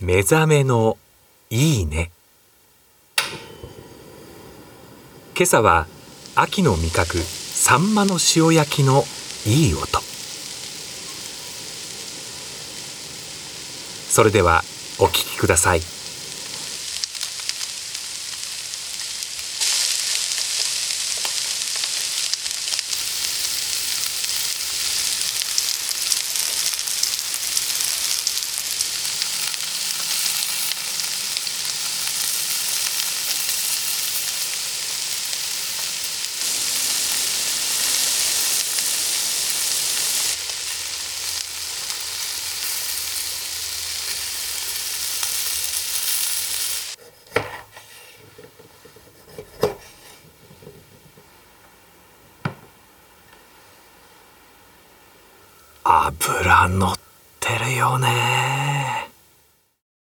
目覚めのいいね。今朝は秋の味覚サンマの塩焼きのいい音。それではお聞きください。油乗ってるよね。